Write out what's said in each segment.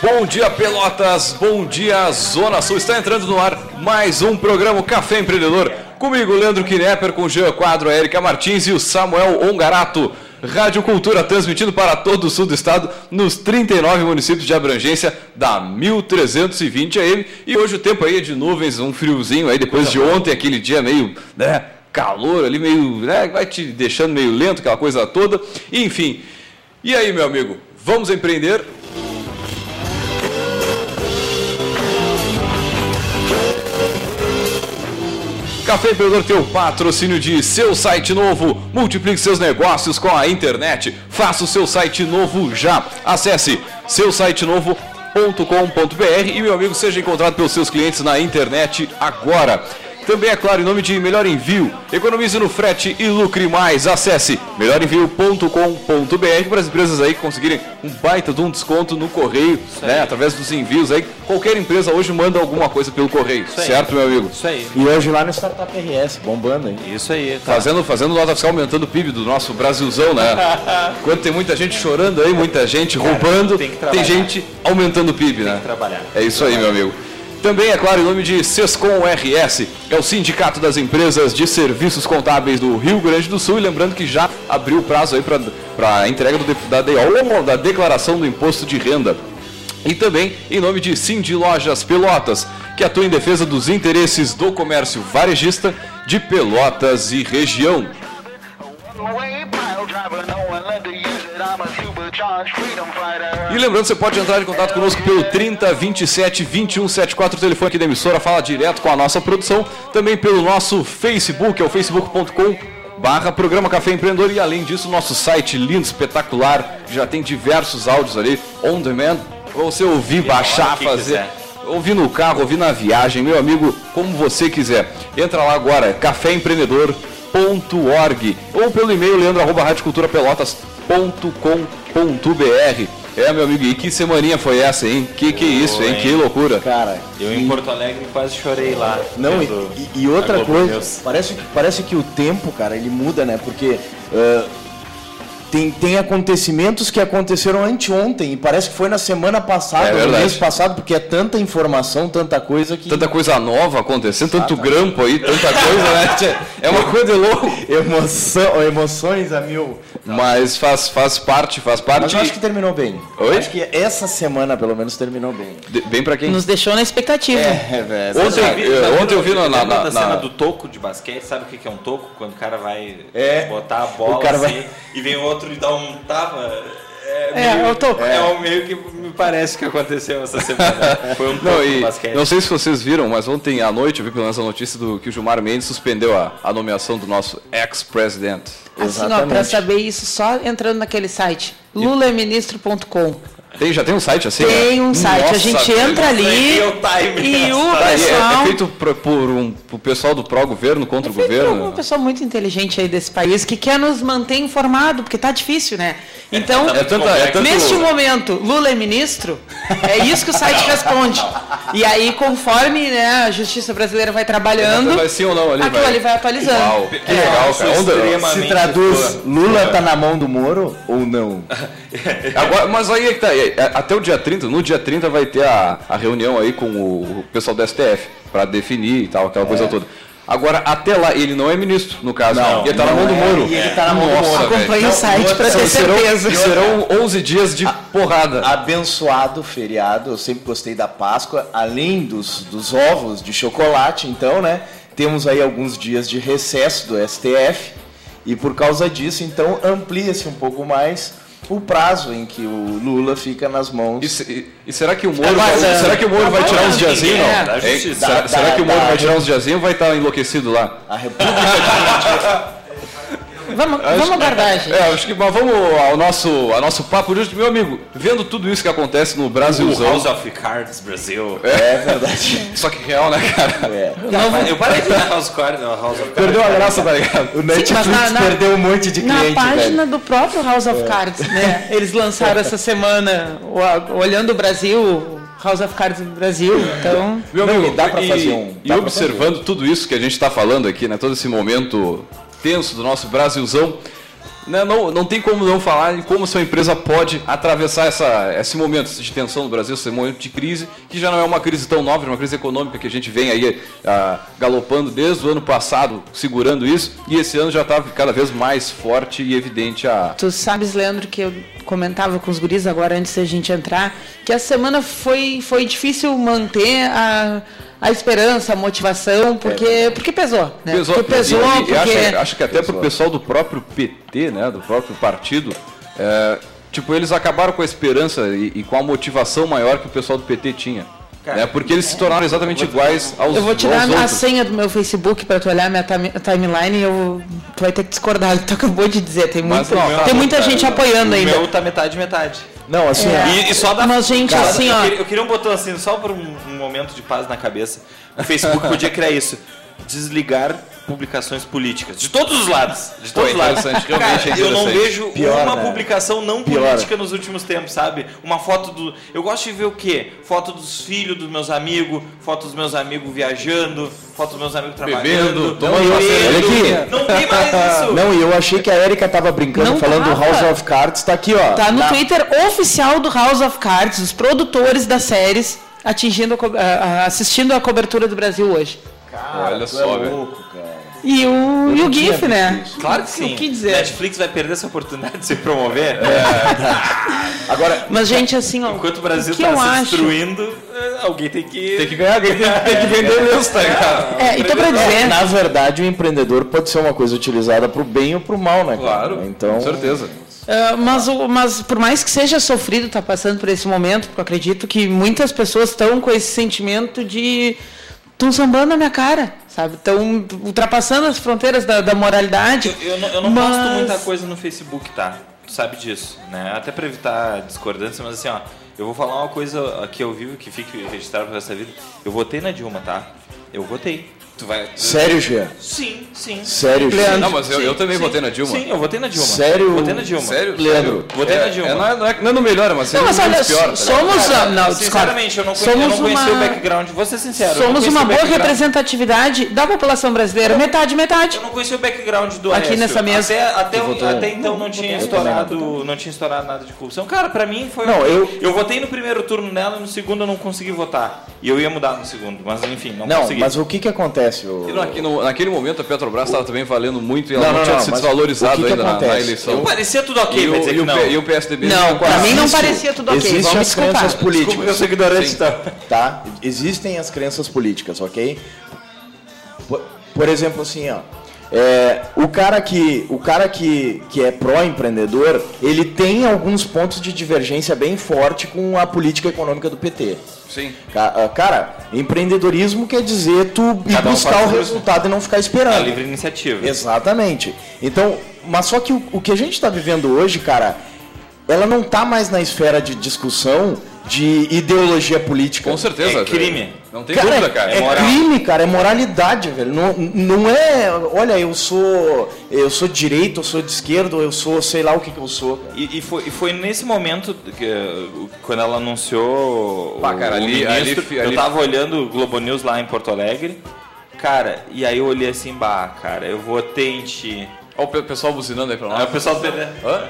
Bom dia, Pelotas. Bom dia, Zona Sul. Está entrando no ar mais um programa Café Empreendedor. Comigo, Leandro Knepper, com o Jean Quadro, a Erika Martins e o Samuel Ongarato. Rádio Cultura transmitindo para todo o sul do estado, nos 39 municípios de abrangência da 1320 AM. E hoje o tempo aí é de nuvens, um friozinho aí, depois de ontem, aquele dia meio, né, calor ali, meio, né, vai te deixando meio lento, aquela coisa toda. Enfim. E aí, meu amigo, vamos empreender? Café Empreendedor tem o patrocínio de seu site novo. Multiplique seus negócios com a internet. Faça o seu site novo já. Acesse seusitenovo.com.br e meu amigo seja encontrado pelos seus clientes na internet agora. Também é claro, em nome de Melhor Envio, economize no frete e lucre mais. Acesse melhorenvio.com.br para as empresas aí conseguirem um baita de um desconto no correio, né, através dos envios aí. Qualquer empresa hoje manda alguma coisa pelo correio, certo, meu amigo? Isso aí. E hoje lá no Startup RS, bombando, hein? Isso aí. Tá. Fazendo, fazendo nota fiscal, aumentando o PIB do nosso Brasilzão, né? Enquanto tem muita gente chorando aí, muita gente roubando, tem tem, gente aumentando o PIB, né? que trabalhar. É isso aí, meu amigo. Também, é claro, em nome de Sescom RS, é o Sindicato das Empresas de Serviços Contábeis do Rio Grande do Sul. E lembrando que já abriu o prazo aí para a entrega do, da, da declaração do imposto de renda. E também em nome de Cindy Lojas Pelotas, que atua em defesa dos interesses do comércio varejista de Pelotas e região. E lembrando, você pode entrar em contato conosco pelo 30 27 21 74, o telefone aqui da emissora, fala direto com a nossa produção, também pelo nosso Facebook, é o facebook.com barra programa Café Empreendedor e além disso, nosso site lindo, espetacular, já tem diversos áudios ali, on demand, pra você ouvir, baixar, fazer... quiser. Ouvir no carro, ouvir na viagem, meu amigo, como você quiser. Entra lá agora, caféempreendedor.org ou pelo e-mail leandro.radioculturapelotas.com.br. É, meu amigo, e que semaninha foi essa, hein? Que que é isso, hein? hein? Que loucura. Cara, Eu em Porto Alegre quase chorei lá. Não, e, e- outra coisa, parece, que- parece que o tempo, cara, ele muda, né? Porque ah, tem, tem acontecimentos que aconteceram anteontem e parece que foi na semana passada, É no mês passado, porque é tanta informação, tanta coisa que. Tanta coisa nova acontecendo, tanto grampo aí, tanta coisa, né? É uma coisa de louco. Emoção, emoções a mil. Mas faz, faz parte, faz parte. Mas eu acho que terminou bem. Oi? Eu Acho que essa semana, pelo menos, terminou bem. De- Bem pra quem? Nos deixou na expectativa. É, velho. Ontem, Sabe, eu- sabe ontem eu vi na- na- na- cena do toco de basquete, sabe o que que é um toco? Quando o cara vai É. botar a bola O cara assim, vai- e vem o outro e dá um tapa. É, É, meio, é o toco. É, o meio que parece que aconteceu essa semana. Foi um Não, e basquete. não sei se vocês viram, mas ontem à noite eu vi pelo menos a notícia do que o Gilmar Mendes suspendeu a, a nomeação do nosso ex-president. Assim, ó, pra saber isso, só entrando naquele site, lulaministro.com. Tem, já tem um site assim? Tem né? um site, a Nossa, gente velho. entra ali e o Tá, e é- pessoal... É, feito por, por um, pro pessoal do pró-governo contra o Feito por governo? uma pessoa muito inteligente aí desse país que quer nos manter informado, porque tá difícil, né? Então, É tanta, é tanto, neste momento, Lula é ministro, é isso que o site responde. E aí, conforme né, a justiça brasileira vai trabalhando, Vai sim ou não ali? aquilo ali vai atualizando. Uau, que É. legal, cara. Se traduz. Lula tá na mão do Moro ou não? Agora, mas aí é que tá, é, é, até o dia 30, no dia 30 vai ter a, a reunião aí com o, o pessoal do STF para definir e tal, aquela coisa toda. Agora, até lá, ele não é ministro, no caso. Não, ele tá na mão do é, Moro. e ele tá na mão do Nossa, Moro. Acompanhe o site para ter serão, certeza. serão 11 dias de porrada. Abençoado feriado, eu sempre gostei da Páscoa, além dos, dos ovos de chocolate, então, né? Temos aí alguns dias de recesso do STF e por causa disso, então, amplia-se um pouco mais o prazo em que o Lula fica nas mãos. E, se- e- e será que o Moro, vai, será que o Moro vai tirar uns diazinhos? é, não? da. Será, Da- será que o Moro da- vai tirar uns diazinhos ou vai estar enlouquecido lá? A República Vamos, Acho- vamos guardar, gente. É, acho que mas vamos ao nosso, ao nosso papo de hoje. Meu amigo, vendo tudo isso que acontece no O Brasilzão. House of Cards Brasil. É verdade. Só que real, né, cara? É. Eu parei de ver House, Card, não, House of Cards. Perdeu a graça, tá ligado? O Netflix mas na- na- perdeu um monte de Na cliente, página velho. do próprio House of Cards, né? Eles lançaram essa semana, olhando o Brasil, House of Cards Brasil. Então, Meu Não, amigo, e dá pra e, fazer um- e dá pra observando tudo isso que a gente está falando aqui, né? Todo esse momento tenso do nosso Brasilzão, né, não, não tem como não falar em como sua empresa pode atravessar essa, esse momento de tensão no Brasil, esse momento de crise, que já não é uma crise tão nova, é uma crise econômica que a gente vem aí ah, galopando desde o ano passado, segurando isso, e esse ano já está cada vez mais forte e evidente a, tu sabes, Leandro, que eu comentava com os guris agora antes da gente entrar, que essa semana foi, foi difícil manter a, a esperança, a motivação, porque, porque pesou, né? Pesou, porque pesou, e- porque... acho, acho que até pro pessoal do próprio PT, né, do próprio partido, é, tipo, eles acabaram com a esperança e, e com a motivação maior que o pessoal do PT tinha. né, porque eles se tornaram exatamente iguais aos, Eu vou te dar a outros. senha do meu Facebook para tu olhar minha time- timeline e eu, tu vai ter que discordar do que tu acabou de dizer. Tem, muito, não, tá tem bom, muita tá, gente apoiando O ainda. meu tá metade, metade. Não, assim, É. ó, E, e só dá. Mas, gente, Cara, assim, eu, ó. queria, eu queria um botão assim, só por um, um momento de paz na cabeça. O Facebook podia criar isso. Desligar publicações políticas. De todos os lados. De todos os lados. Cara, é eu não vejo Pior, uma né? publicação não Pior. política nos últimos tempos, sabe? Uma foto do. Eu gosto de ver o quê? Foto dos filhos dos meus amigos, foto dos meus amigos viajando, foto dos meus amigos trabalhando. Bebendo, tomando bebendo. cerveja. Não tem mais isso. Não, e eu achei que a Erika tava brincando, Não falando do. House of Cards, tá aqui, ó. Tá no Na- Twitter oficial do House of Cards, os produtores das séries atingindo a assistindo a cobertura do Brasil hoje. Olha Tu é só, velho. louco, cara. E o, e o GIF, né? Claro que O sim. que dizer? Netflix vai perder essa oportunidade de se promover. Agora, Mas, gente, assim, ó. Enquanto o Brasil o está se acho? destruindo, eh, alguém tem que. Tem que ganhar, alguém tem, tem que vender mesmo, tá ligado? É, então pra dizer. na verdade, o empreendedor pode ser uma coisa utilizada pro bem ou pro mal, né, cara? Claro, Então, com certeza. Ah, mas, o- mas por mais que seja sofrido estar passando por esse momento, porque eu acredito que muitas pessoas estão com esse sentimento de estão sambando na minha cara, sabe? Estão ultrapassando as fronteiras da, da moralidade. Eu, eu não, eu não mas... posto muita coisa no Facebook, tá? Tu sabe disso, né? Até pra evitar discordância, mas assim, ó, eu vou falar uma coisa aqui ao vivo que fique registrado pra essa vida. Eu votei na Dilma, tá? Eu votei. Tu vai. sério, Jean? Sim, sim. Sério, Jean? Não, mas eu, Sim, eu também sim, votei na Dilma. Sim, eu votei na Dilma. Sério? Votei na Dilma. Sério? Leandro, Sério? votei é, na Dilma. É, não, é, não, é, não é no melhor, mas Não, mas olha, pior, tá ligado? somos. Cara, não, sinceramente, eu não, conhe- eu Somos não conheci uma- o background. Vou ser sincero. não Somos conheci uma boa representatividade da população brasileira, metade, metade. Eu não conhecia o background do Aqui Aécio. nessa mesa. Até, até, até então não tinha estourado, não tinha estourado nada de corrupção. Cara, pra mim foi. Não, eu- eu votei no primeiro turno nela e no segundo eu não consegui votar. E eu ia mudar no segundo, mas enfim, não, Não, consegui. mas o que que acontece? O... E naque- no- naquele momento a Petrobras estava também valendo muito e ela Não, não, não, tinha não, se desvalorizado o que que ainda na- na, acontece? eleição. Parecia tudo ok, e, o, dizer e, que o, não. E o PSDB Não, quase- pra mim não parecia tudo ok. Existem Vamos as crenças políticas. Desculpa, eu sou ignorante, então. Tá? Existem as crenças políticas, ok? Por, por exemplo, assim, ó. É, o cara que o cara que, que é pró-empreendedor, ele tem alguns pontos de divergência bem forte com a política econômica do PT. Sim. Ca- ah, Cara, empreendedorismo quer dizer tu ir Cada buscar o resultado e não ficar A esperando. livre iniciativa. Exatamente. Então, mas só que o, o que a gente está vivendo hoje, cara, ela não tá mais na esfera de discussão de ideologia política. Com certeza. É crime. velho. Não tem Cara, dúvida, cara. é, moral. crime, cara, é moralidade, velho. Não, não é, olha, eu sou, eu sou de direita, eu sou de esquerda, eu sou, sei lá o que que eu sou. E, e foi, e foi nesse momento que, quando ela anunciou Pá, o, cara, o ali- ministro, ali- ali- eu tava olhando o Globo News lá em Porto Alegre, cara, e aí eu olhei assim, bah, cara, eu em ti. Olha o pe- pessoal buzinando aí pra Aí nós. o pessoal do Hã?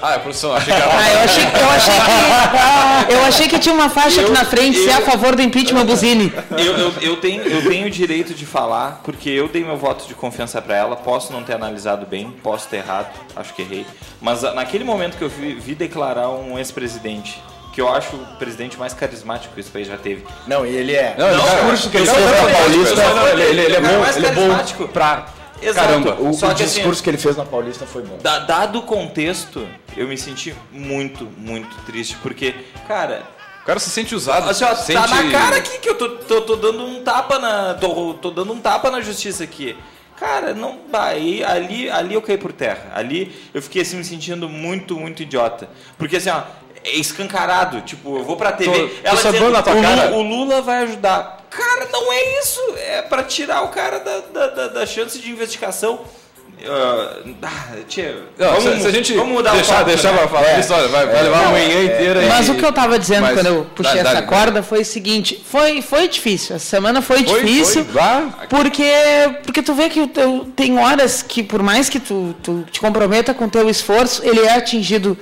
Ah, é produção. Achei que era... Ah, eu achei, eu achei que eu achei que tinha uma faixa aqui na frente, se é a favor do impeachment buzine. eu, eu, eu, tenho, eu tenho o direito de falar, porque eu dei meu voto de confiança pra ela. Posso não ter analisado bem, posso ter errado, acho que errei. Mas ah, naquele momento que eu vi, vi declarar um ex-presidente, que eu acho o presidente mais carismático que esse país já teve. Não, e ele é. Não, o ele- discurso que ele eu fez na Paulista. eu ele, ele, ele é o bom, mais ele é bom carismático. pra Exato. caramba. O, Só o que assim, discurso que ele fez na Paulista foi bom. Da- dado o contexto, eu me senti muito, muito triste, porque, cara, O cara se sente usado. assim, ó, se tá sente... na cara aqui que eu tô, tô, tô dando um tapa na. Tô, tô dando um tapa na justiça aqui. Cara, não. Aí, ali, ali eu caí por terra. Ali eu fiquei assim me sentindo muito, muito idiota. Porque assim, ó, é escancarado. Tipo, eu vou pra TV. Tô- tô ela sabendo dizendo, na tua o, cara." Lula, o Lula vai ajudar. Cara, não é isso. É pra tirar o cara da, da, da- da chance de investigação. Ah, ah, tia, Não, vamos, se, se a gente vamos mudar deixar, o deixar né? pra falar É. isso, olha, vai, vai levar Não, a manhã inteira aí. Mas o que eu tava dizendo Mas quando eu puxei dá- essa dá- corda foi o seguinte: foi, foi difícil. Essa semana foi, Foi, difícil. foi. Porque, porque tu vê que o teu- tem horas que, por mais que tu, tu te comprometa com o teu esforço, ele é atingido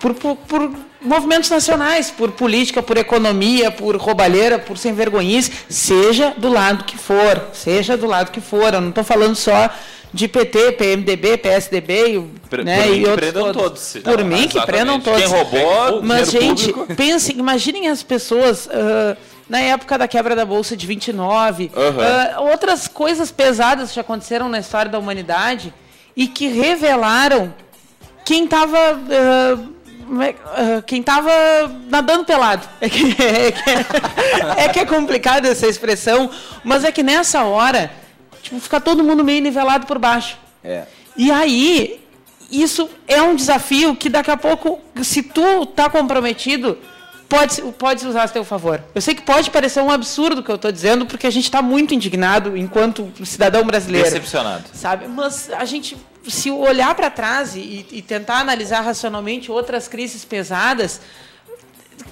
por, por, por movimentos nacionais, por política, por economia, por roubalheira, por sem vergonhice, seja do lado que for, seja do lado que for. Eu não estou falando só de PT, PMDB, PSDB, e, Por- né, por e outros prendam todos. todos. Por Não, mim que prendam todos. Quem roubou, Mas, gente, público. pensem, imaginem as pessoas ah, na época da quebra da Bolsa de 29, ah, outras coisas pesadas que aconteceram na história da humanidade e que revelaram quem estava. quem estava nadando pelado. É que é, que é, é que é complicado essa expressão, mas é que nessa hora, tipo, fica todo mundo meio nivelado por baixo. É. E aí, isso é um desafio que daqui a pouco, se tu tá comprometido, pode, pode usar a teu favor. Eu sei que pode parecer um absurdo o que eu estou dizendo, porque a gente está muito indignado enquanto cidadão brasileiro. Decepcionado. Sabe? Mas a gente, se olhar para trás e, e tentar analisar racionalmente outras crises pesadas,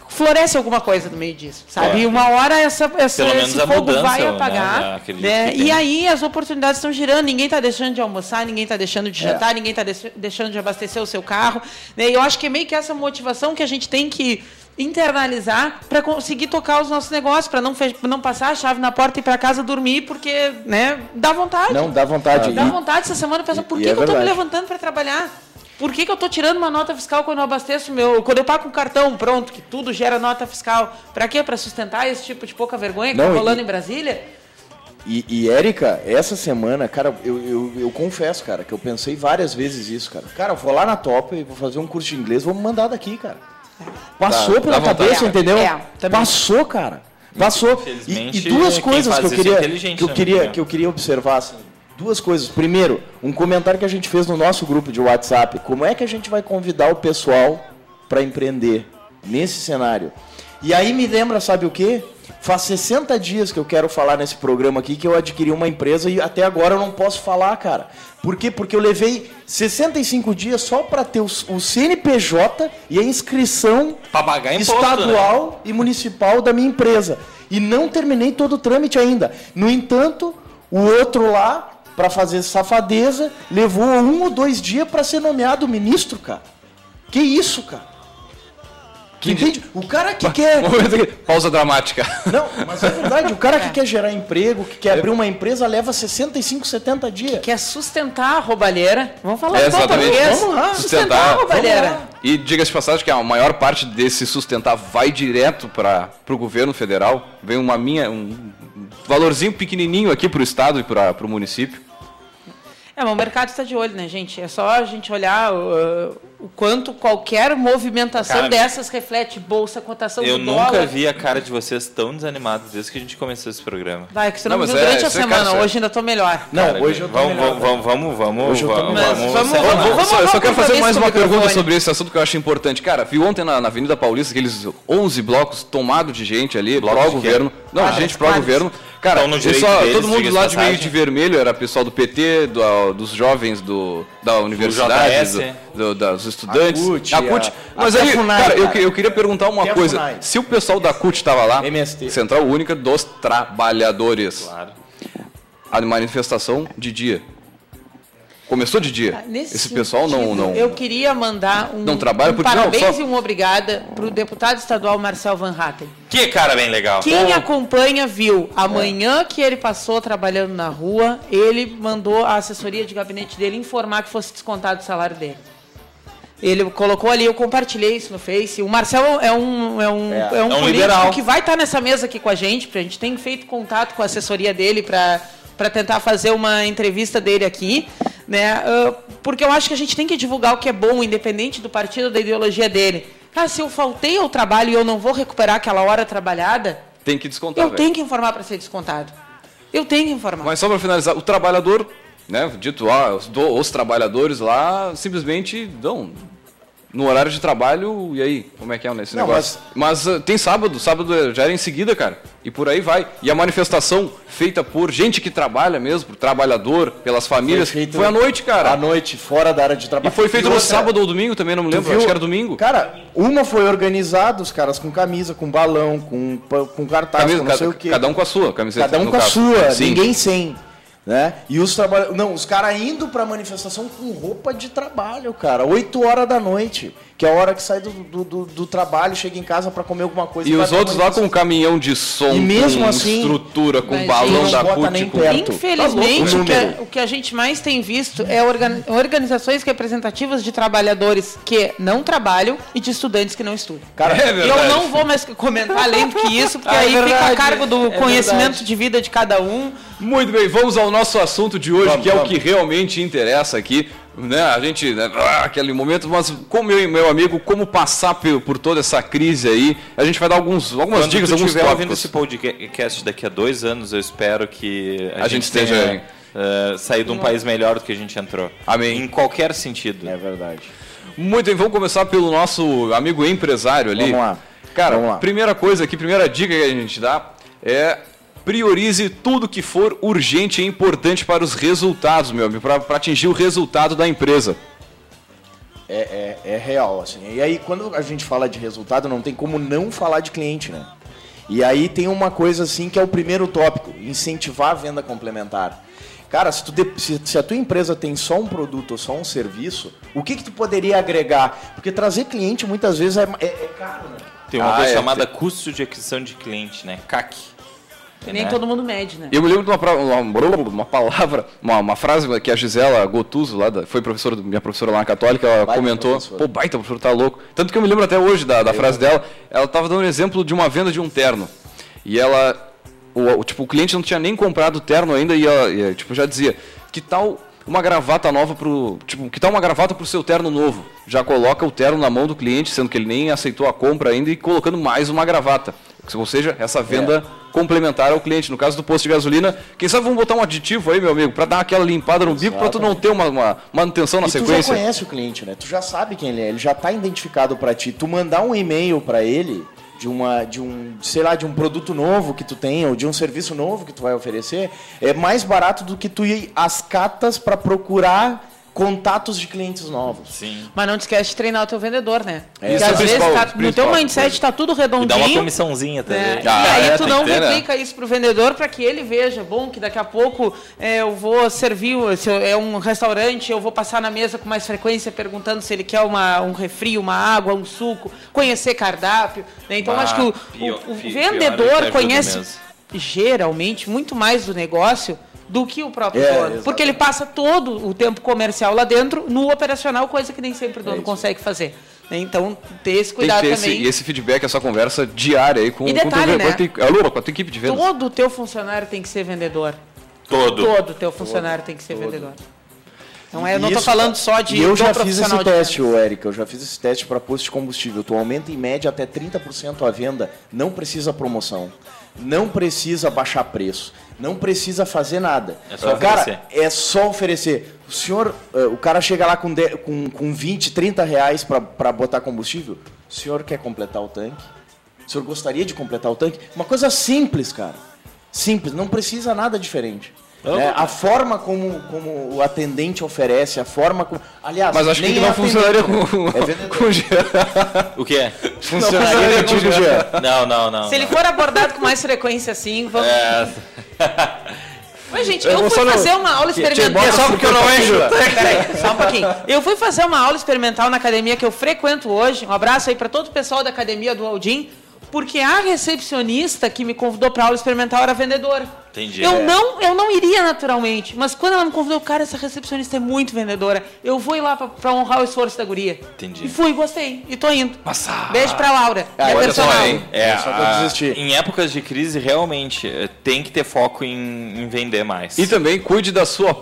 floresce alguma coisa no meio disso, sabe? É. E uma hora essa, essa esse fogo mudança, vai né? apagar, né? que E aí as oportunidades estão girando, ninguém está deixando de almoçar, ninguém está deixando de É. jantar, ninguém está deixando de abastecer o seu carro, né? E eu acho que é meio que essa motivação que a gente tem que internalizar para conseguir tocar os nossos negócios, para não, não passar a chave na porta e ir para casa dormir, porque, né, dá vontade. Não, dá vontade. Dá E- vontade essa semana pensar, por e que, é que eu estou me levantando para trabalhar? Por que, que eu estou tirando uma nota fiscal quando eu abasteço meu. Quando eu pago com cartão, pronto, que tudo gera nota fiscal. Para quê? Para sustentar esse tipo de pouca vergonha que Não, tá e- rolando em Brasília? E, e Érica, essa semana, cara, eu, eu, eu confesso, cara, que eu pensei várias vezes isso, cara. Cara, eu vou lá na Top e vou fazer um curso de inglês, vou me mandar daqui, cara. Passou Dá- pela dá cabeça, É, entendeu? é, também. Passou, cara. Passou. E, Infelizmente, e duas coisas que eu é queria, que eu né, queria, que eu queria observar, assim. Duas coisas. Primeiro, um comentário que a gente fez no nosso grupo de WhatsApp. Como é que a gente vai convidar o pessoal para empreender nesse cenário? E aí me lembra, sabe o quê? Faz 60 dias que eu quero falar nesse programa aqui que eu adquiri uma empresa e até agora eu não posso falar, cara. Por quê? Porque eu levei 65 dias só para ter o, o CNPJ e a inscrição imposto, né? estadual e municipal da minha empresa. E não terminei todo o trâmite ainda. No entanto, o outro lá, para fazer safadeza, levou um ou dois dias para ser nomeado ministro, cara. Que isso, cara? Que Entende? O cara que quer. Pausa dramática. Não, mas é verdade. O cara que quer gerar emprego, que quer abrir uma empresa, leva 65, 70 dias. Quer sustentar a roubalheira. Vamos falar É, português. Vamos lá. Sustentar Sustentar. a roubalheira. E diga-se de passagem que a maior parte desse sustentar vai direto para o governo federal. Vem uma minha, um valorzinho pequenininho aqui para o estado e para o município. É, mas o mercado está de olho, né, gente? É só a gente olhar uh, o quanto qualquer movimentação Cara, dessas reflete bolsa, cotação Eu do nunca dólar. vi a cara de vocês tão desanimados desde que a gente começou esse programa. Vai, que você não, Não, viu é, durante a é semana. cara, Hoje ainda estou melhor. Não, Cara, hoje eu vamos, melhor, vamos, vamos, vamos, Hoje eu tô vamos, vamos, vamos- vamos- eu só quero fazer mais uma pergunta sobre esse assunto que eu acho importante. Cara, viu ontem na, na Avenida Paulista aqueles 11 blocos tomados de gente ali, pró-governo. Não, gente pró-governo. Cara, Estão no e direito só, deles, todo mundo lá de meio de vermelho era pessoal do PT, do- dos jovens do, da universidade, JS. do, do- dos estudantes. A CUT, a CUT. a- Mas aí, FUNAI, cara, eu, cara. que- eu queria perguntar uma coisa. FUNAI. Se o pessoal da CUT estava lá, MST. Central Única dos Trabalhadores, Claro. a manifestação de dia. Começou de dia. Ah, Nesse Esse pessoal não, sentido, não. Eu queria mandar um, Não trabalha um não, parabéns só- e uma obrigada para o deputado estadual Marcel Van Hatten. Que cara bem legal. Quem acompanha viu, amanhã que ele passou trabalhando na rua, ele mandou a assessoria de gabinete dele informar que fosse descontado o salário dele. Ele colocou ali, eu compartilhei isso no Face. O Marcel é um, é um, É. é um É um político liberal. que vai estar nessa mesa aqui com a gente, porque a gente tem feito contato com a assessoria dele para para tentar fazer uma entrevista dele aqui, né? Ah, porque eu acho que a gente tem que divulgar o que é bom, independente do partido ou da ideologia dele. Cara, se eu faltei ao trabalho e eu não vou recuperar aquela hora trabalhada, Tem que descontar. eu velho. tenho que informar para ser descontado. eu tenho que informar. Mas só para finalizar, o trabalhador, né, dito ah, os, do- os trabalhadores lá simplesmente dão no horário de trabalho, e aí, como é que é nesse Não, negócio? Mas, ah, tem sábado, sábado já era em seguida, cara. E por aí vai. E a manifestação feita por gente que trabalha mesmo, por trabalhador, pelas famílias, foi, feito à noite, cara. À noite, fora da área de E trabalho. foi feito no outra, sábado ou domingo também, não me lembro, viu? acho que era domingo. Cara, uma foi organizada, os caras com camisa, com balão, com, com cartaz, Camisa- com não sei o quê. cada um com a sua camiseta. Cada um com a caso. sua, Sim. ninguém sem. Né? E os trabalhadores. Não, os caras indo pra manifestação com roupa de trabalho, cara. 8 horas da noite. Que é a hora que sai do, do, do- do trabalho, chega em casa pra comer alguma coisa. E os outros lá com um caminhão de som, E mesmo com assim, estrutura, com Mas balão da CUT, com... perto. Infelizmente, Tá o, que a, número. o que a gente mais tem visto é organ- organizações representativas de trabalhadores que não trabalham e de estudantes que não estudam. Cara, É eu verdade. não vou mais comentar além do que isso, porque Ah, é aí fica a verdade, cargo do é conhecimento verdade. de vida de cada um. Muito bem, vamos ao nosso assunto de hoje, Vamos, que é o vamos. que realmente interessa aqui. Né? A gente, né, ah, aquele momento, mas como eu e meu amigo, como passar por, por toda essa crise aí, a gente vai dar alguns, algumas Quando dicas, alguns estiver ouvindo tópicos. esse podcast daqui a dois anos, eu espero que a, A gente tenha, esteja- eh, saído de um país melhor do que a gente entrou. Amém. Em qualquer sentido. É verdade. Muito bem, vamos começar pelo nosso amigo empresário ali. Vamos lá. Cara, Vamos lá. primeira coisa aqui, primeira dica que a gente dá é priorize tudo que for urgente e importante para os resultados, meu amigo, para atingir o resultado da empresa. É, é, é real, assim. E aí, quando a gente fala de resultado, não tem como não falar de cliente, né? E aí tem uma coisa assim que é o primeiro tópico, incentivar a venda complementar. Cara, se, tu de- se- se a tua empresa tem só um produto ou só um serviço, o que, que tu poderia agregar? Porque trazer cliente muitas vezes é, é- é caro, né? Tem uma Ah, coisa é, chamada custo de aquisição de cliente, né? CAC. Que nem Né? todo mundo mede, né? Eu me lembro de uma, uma, uma palavra, uma, uma frase que a Gisela Gotuso, lá da- foi professora, minha professora lá na Católica, ela Baita comentou, professora. pô, baita, o professor tá louco. Tanto que eu me lembro até hoje da, da frase dela, ela estava dando um exemplo de uma venda de um terno. E ela, o, o- tipo, o cliente não tinha nem comprado o terno ainda e ela, e, tipo, já dizia, que tal uma gravata nova pro, tipo, que tal uma gravata pro seu terno novo? Já coloca o terno na mão do cliente, sendo que ele nem aceitou a compra ainda e colocando mais uma gravata. Ou seja, essa venda complementar ao cliente. No caso do posto de gasolina, quem sabe vamos botar um aditivo aí, meu amigo, para dar aquela limpada no bico, para tu não ter uma, uma manutenção na e tu já sequência. conhece o cliente, né? Tu já sabe quem ele é, ele já está identificado para ti. Tu mandar um e-mail para ele de uma de um, sei lá, de um produto novo que tu tem ou de um serviço novo que tu vai oferecer, é mais barato do que tu ir às catas para procurar contatos de clientes novos. Sim. Mas não te esquece de treinar o teu vendedor, né? Porque Isso é às vezes tá- no teu mindset está tudo E dá uma redondinho. comissãozinha também. né? Ah, e aí é, tu não né? replica isso pro vendedor para que ele veja, bom, que daqui a pouco é, eu vou servir, se eu- é um restaurante, eu vou passar na mesa com mais frequência perguntando se ele quer uma, um refri, uma água, um suco, conhecer cardápio. né? Então Ah, acho que o, pior- o- o é vendedor conhece geralmente muito mais do negócio do que o próprio É, dono. exatamente. Porque ele passa todo o tempo comercial lá dentro, no operacional, coisa que nem sempre o dono isso. consegue fazer. né? Então, ter esse Tem que cuidado ter esse, também. esse feedback, essa conversa diária aí com, E com, detalhe, teu, né? com, a tua, com a tua equipe de vendas. Todo o teu funcionário tem que ser vendedor. Todo. Todo o teu funcionário tem que ser vendedor. Então, eu não estou falando só de E eu já fiz profissional esse teste, Érica, eu já fiz esse teste para posto de combustível. Tu aumenta em média até 30% a venda, não precisa promoção, não precisa baixar preço, não precisa fazer nada. É só cara, oferecer. é só oferecer. O senhor, eh, o cara chega lá com, de- com, com 20, 30 reais para botar combustível. O senhor quer completar o tanque? O senhor gostaria de completar o tanque? Uma coisa simples, cara. Simples, não precisa nada diferente. Né? A forma como, como o atendente oferece, a forma como. Aliás, Mas acho que nem não é funcionaria atendente, com, É com o Jean. O que é? Funcionaria contigo, Jean. Não, não, não. Se ele for abordado com mais frequência assim, vamos. É, Mas, gente, Eu eu, fui só no- fazer uma aula experimental. bota só porque eu não encho. Peraí, só um pouquinho. Eu fui fazer uma aula experimental na academia que eu frequento hoje. Um abraço aí para todo o pessoal da academia do Aldim. Porque a recepcionista que me convidou para aula experimental era vendedora. Entendi. Eu É. não, eu não iria naturalmente, mas quando ela me convidou, cara, essa recepcionista é muito vendedora. Eu vou ir lá pra- pra honrar o esforço da guria. Entendi. E fui, gostei. E tô indo. Passar. Beijo pra Laura. Ah, minha olha só, personal. hein? É, Só pra a- desistir. em épocas de crise, realmente, eh, tem que ter foco em, em vender mais. E também cuide da sua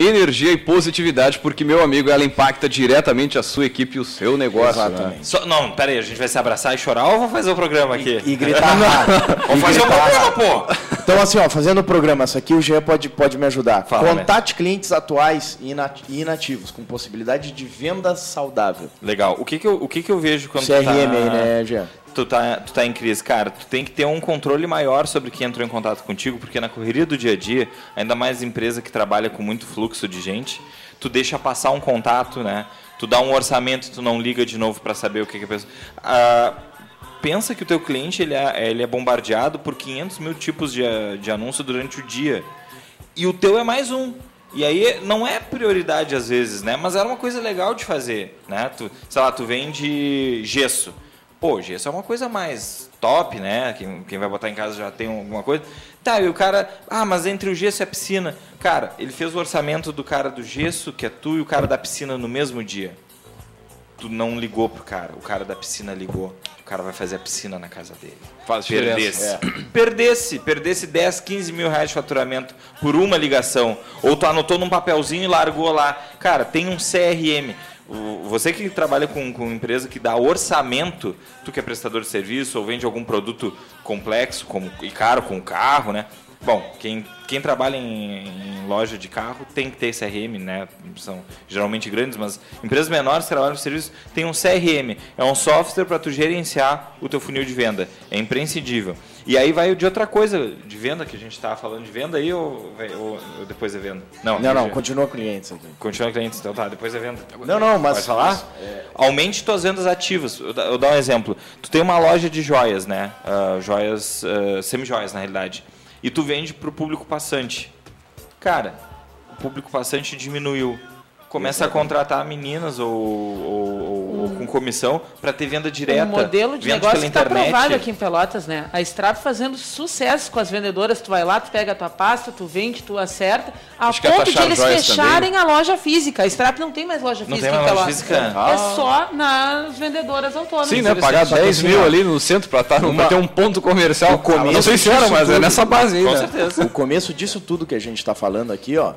energia e positividade, porque, meu amigo, ela impacta diretamente a sua equipe e o seu negócio. né? Exatamente. Só- não, pera aí, a gente vai se abraçar e chorar ou vou fazer o programa aqui? E gritar rápido. Vamos fazer o programa, pô! Então, assim, ó, fazendo o programa, essa aqui o Jean pode, pode me ajudar. Fala, Contate clientes atuais e inat- e inativos, com possibilidade de venda saudável. Legal. O que que eu, o que que eu vejo quando CRM tá, aí, né, Jean? Tu tá, tu tá em crise? Cara, tu tem que ter um controle maior sobre quem entrou em contato contigo, porque na correria do dia a dia, ainda mais empresa que trabalha com muito fluxo de gente, tu deixa passar um contato, né? Tu dá um orçamento, tu não liga de novo para saber o que, que a pessoa... Ah, pensa que o teu cliente ele é, ele é bombardeado por 500 mil tipos de, de anúncio durante o dia. E o teu é mais um. E aí não é prioridade às vezes, né? Mas era uma coisa legal de fazer, né? Tu, sei lá, tu vende gesso. Pô, gesso é uma coisa mais top, né? Quem, quem vai botar em casa já tem alguma coisa. Tá, e o cara, ah, mas entre o gesso e a piscina. Cara, ele fez o orçamento do cara do gesso, que é tu, e o cara da piscina no mesmo dia. Tu não ligou pro cara, o cara da piscina ligou. O cara vai fazer a piscina na casa dele. Faz. Perdesse. Perdesse, perdesse 10, 15 mil reais de faturamento por uma ligação. Ou tu anotou num papelzinho e largou lá. Cara, tem um CRM. Você que trabalha com, com empresa que dá orçamento, tu que é prestador de serviço ou vende algum produto complexo como, e caro com carro, né? Bom, quem, quem trabalha em, em loja de carro tem que ter CRM, né? São geralmente grandes, mas empresas menores que trabalham com serviço têm um CRM. É um software para tu gerenciar o teu funil de venda. É imprescindível. E aí vai de outra coisa de venda, que a gente estava falando de venda aí ou, ou- ou depois é venda? Não, não, já- continua clientes aqui. Continua clientes, então tá, depois é venda. Não, não, mas- falar? Aumente tuas vendas ativas. Eu, eu dar um exemplo. Tu tem uma loja de joias, né? Ah, joias, ah, semi-joias na realidade. E tu vende para o público passante. Cara, o público passante diminuiu. Começa a contratar meninas ou, ou- ou- ou com comissão para ter venda direta. Um modelo de negócio que está aprovado aqui em Pelotas, né? A Strap fazendo sucesso com as vendedoras. Tu vai lá, tu pega a tua pasta, tu vende, tu acerta. A Acho que a ponto de eles fecharem a loja física. A Strap não tem mais loja Não física tem em mais loja Pelotas. física? É só nas vendedoras autônomas. Sim, né? Pagar Só que 10 assim, mil ali no centro pra, tá, pra ter um ponto comercial. O começo não sei se era, mas é tudo- nessa base aí, Com né? certeza. O começo disso tudo que a gente está falando aqui, ó,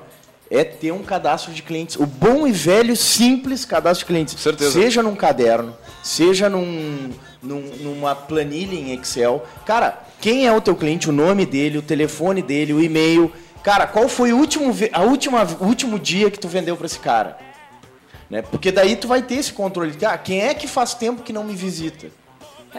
é ter um cadastro de clientes. O bom e velho, simples cadastro de clientes. Certeza. Seja num caderno, seja num, num- numa planilha em Excel. Cara, quem é o teu cliente, o nome dele, o telefone dele, o e-mail. Cara, qual foi o último, a última, o último dia que tu vendeu para esse cara? Né? Porque daí tu vai ter esse controle. Ah, quem é que faz tempo que não me visita?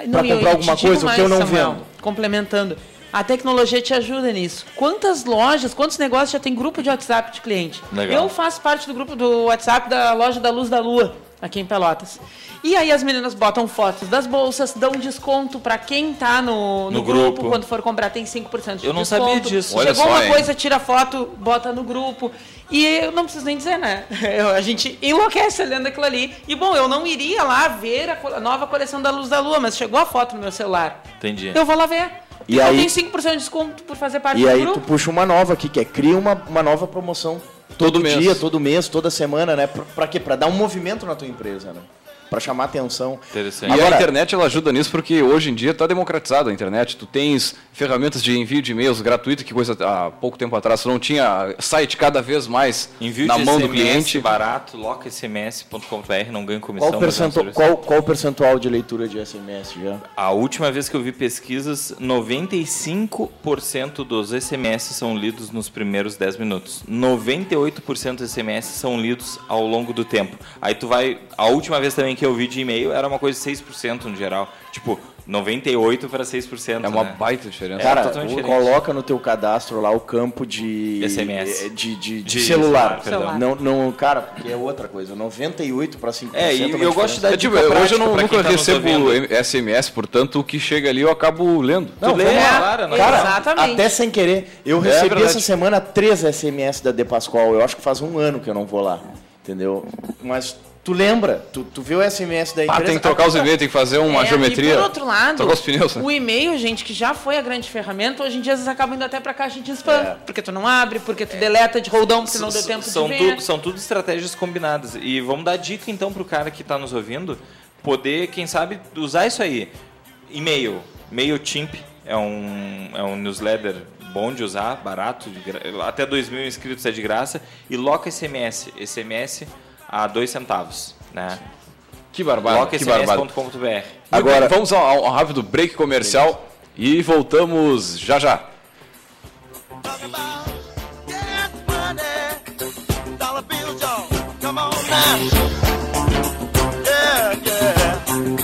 Não, Pra eu- comprar alguma coisa, o que eu não Samuel, vendo. Complementando. A tecnologia te ajuda nisso. Quantas lojas, quantos negócios já tem grupo de WhatsApp de cliente? Legal. Eu faço parte do grupo do WhatsApp da loja da Luz da Lua, aqui em Pelotas. E aí as meninas botam fotos das bolsas, dão desconto pra quem tá no, no, No grupo. grupo. Quando for comprar, tem 5% de Eu não desconto. sabia disso. Olha Chegou só, uma hein? coisa, tira foto, bota no grupo. E eu não preciso nem dizer, né? Eu- A gente enlouquece olhando aquilo ali. E bom, eu não iria lá ver a, co- a nova coleção da Luz da Lua, mas chegou a foto no meu celular. Entendi. Eu vou lá ver. E então aí- tem 5% de desconto por fazer parte E do aí tu grupo. puxa uma nova aqui, que é cria uma, uma nova promoção. Todo, Todo mês. dia, todo mês, toda semana, né? Pra, pra quê? Pra dar um movimento na tua empresa, né? Pra chamar atenção. Interessante. E a Agora- internet ela ajuda nisso porque hoje em dia está democratizado a internet. Tu tens ferramentas de envio de e-mails gratuito, que coisa há pouco tempo atrás tu não tinha site cada vez mais Envio na de mão SMS do cliente. barato, locasms.com.br, não ganha comissão. Qual, é percentual, qual, qual o percentual de leitura de SMS já? A última vez que eu vi pesquisas, 95% dos SMS são lidos nos primeiros 10 minutos. 98% dos SMS são lidos ao longo do tempo. Aí tu vai. A última vez também que eu vi de e-mail era uma coisa de 6% no geral. Tipo, 98 para 6%. É uma né? baita diferença. Cara, totalmente o- diferente. coloca no teu cadastro lá o campo de SMS. de, de, de De celular. celular. Não, não, cara, porque é outra coisa. 98 para 5%. É, e é eu gosto de dar É, tipo, dica hoje eu prática não, nunca tá recebo. SMS, portanto o que chega ali eu acabo lendo. Não, Tu lê, claro, não- Cara, Exatamente. até sem querer. Eu É recebi essa semana três SMS da De Pascoal. Eu acho que faz um ano que eu não vou lá. Entendeu? Mas tu lembra? Tu, tu vê o SMS da Ah, empresa. tem que trocar os e-mails, tem que fazer uma É, geometria. E por outro lado, trocar os pneus. né? o e-mail, gente, que já foi a grande ferramenta, hoje em dia às vezes acaba indo até pra caixa de spam. É. Porque tu não abre, porque tu deleta de roldão, porque não deu tempo são de ver. tudo, são tudo estratégias combinadas. E vamos dar dica então pro cara que está nos ouvindo poder, quem sabe, usar isso aí. E-mail. MailChimp é um, é um newsletter bom de usar, barato, de gra- até 2 mil inscritos é de graça. E Loca SMS. SMS a dois centavos, né? Que barbado, que barbado. Agora vamos a um rápido break comercial e voltamos já já. Yeah, yeah.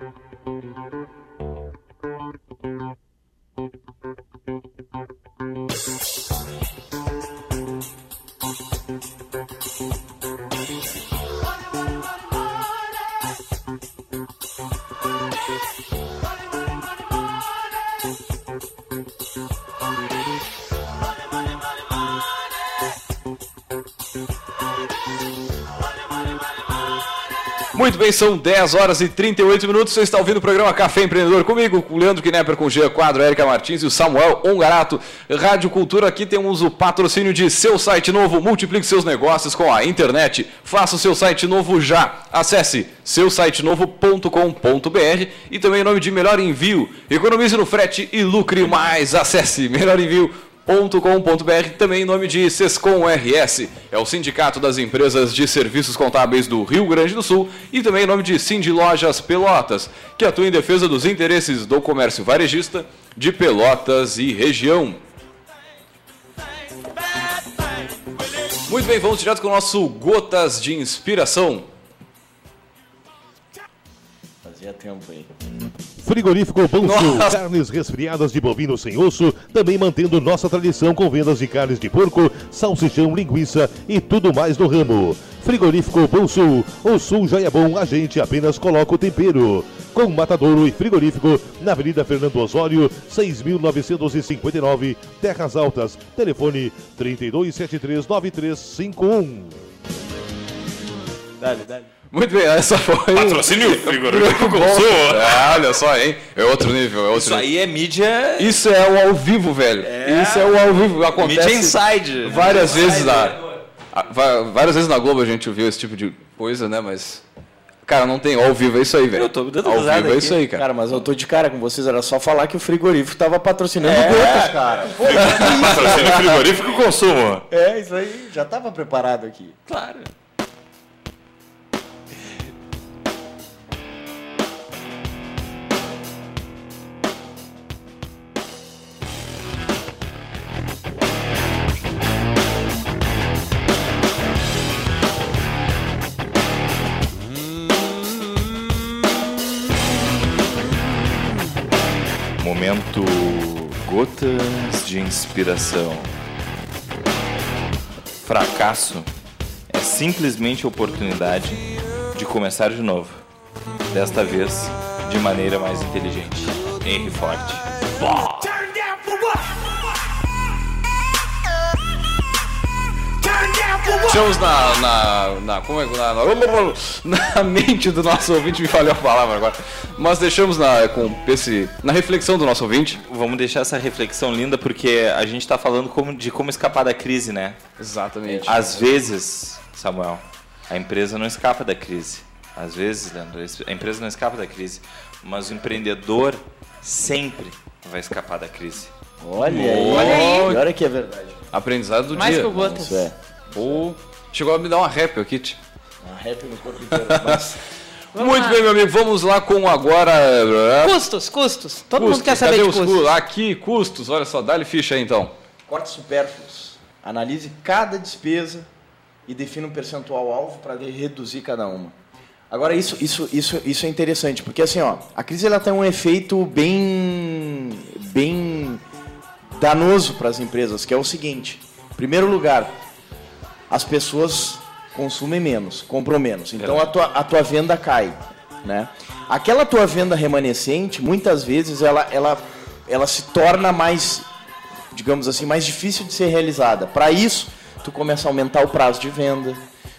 Muito bem, são 10 horas e 38 minutos. Você está ouvindo o programa Café Empreendedor comigo, com o Leandro Knepper, com o Jean Quadro, a Erika Martins e o Samuel Ongarato. Rádio Cultura, aqui temos o patrocínio de seu site novo. Multiplique seus negócios com a internet. Faça o seu site novo já. Acesse seusitenovo.com.br e também em nome de Melhor Envio. Economize no frete e lucre mais. Acesse Melhor Com.br também em nome de Sescom RS, é o Sindicato das Empresas de Serviços Contábeis do Rio Grande do Sul e também em nome de Cindy Lojas Pelotas, que atua em defesa dos interesses do comércio varejista de Pelotas e região. Muito bem, vamos direto com o nosso Gotas de Inspiração. Fazia tempo aí. Frigorífico Bom Sul, carnes resfriadas de bovino sem osso, também mantendo nossa tradição com vendas de carnes de porco, salsichão, linguiça e tudo mais no ramo. Frigorífico Bom Sul, o Sul já é bom, a gente apenas coloca o tempero. Com matadouro e frigorífico, na Avenida Fernando Osório, 6.959, Terras Altas. Telefone 32739351. Dale, dale. Muito bem, essa foi. Patrocínio frigorífico Consul. Ah, olha só, hein? É outro nível, é outro Isso nível. aí é mídia. Isso é o ao vivo, velho. Isso é o ao vivo. Acontece Mídia inside. várias Mídia vezes inside. na. Várias vezes na Globo a gente ouviu esse tipo de coisa, né? Mas. Cara, não tem ao vivo, é isso aí, velho. Eu tô dando Ao vivo é aqui. isso aí, cara. Cara, mas eu tô de cara com vocês, era só falar que o frigorífico tava patrocinando gotas, cara. Patrocínio frigorífico consumo. É, isso aí, já tava preparado aqui. Claro. Gotas de Inspiração. Fracasso é simplesmente a oportunidade de começar de novo. Desta vez, de maneira mais inteligente. Henry Ford. Deixamos na, na, na, como é, que- na, na, na mente do nosso ouvinte, me falhou a palavra agora, mas deixamos na, com esse, na reflexão do nosso ouvinte. Vamos deixar essa reflexão linda porque a gente está falando como- de como escapar da crise, né? Exatamente. Às vezes, Samuel, a empresa não escapa da crise. Às vezes, Leandro, a empresa não escapa da crise. Mas o empreendedor sempre vai escapar da crise. Olha aí. Olha aí. Olha que é verdade. Aprendizado do Mais dia. que o Gotas. Isso é. Chegou a me dar uma rap aqui. tio. Uma rap no corpo inteiro. Mas, Muito bem, meu amigo. Vamos lá com agora. Custos, custos. Todo Custos. mundo quer saber Cadê de os custos. custos? Aqui, custos. Olha só, dá-lhe ficha aí então. cortes supérfluos. Analise cada despesa e defina um percentual alvo para reduzir cada uma. Agora isso, isso, isso, isso é interessante, porque assim, ó, a crise ela tem um efeito bem, bem danoso para as empresas, que é o seguinte: em primeiro lugar, as pessoas consumem menos, compram menos, então a tua, a tua venda cai, né? Aquela tua venda remanescente, muitas vezes ela, ela, ela se torna mais digamos assim, mais difícil de ser realizada. Para isso, tu começa a aumentar o prazo de venda,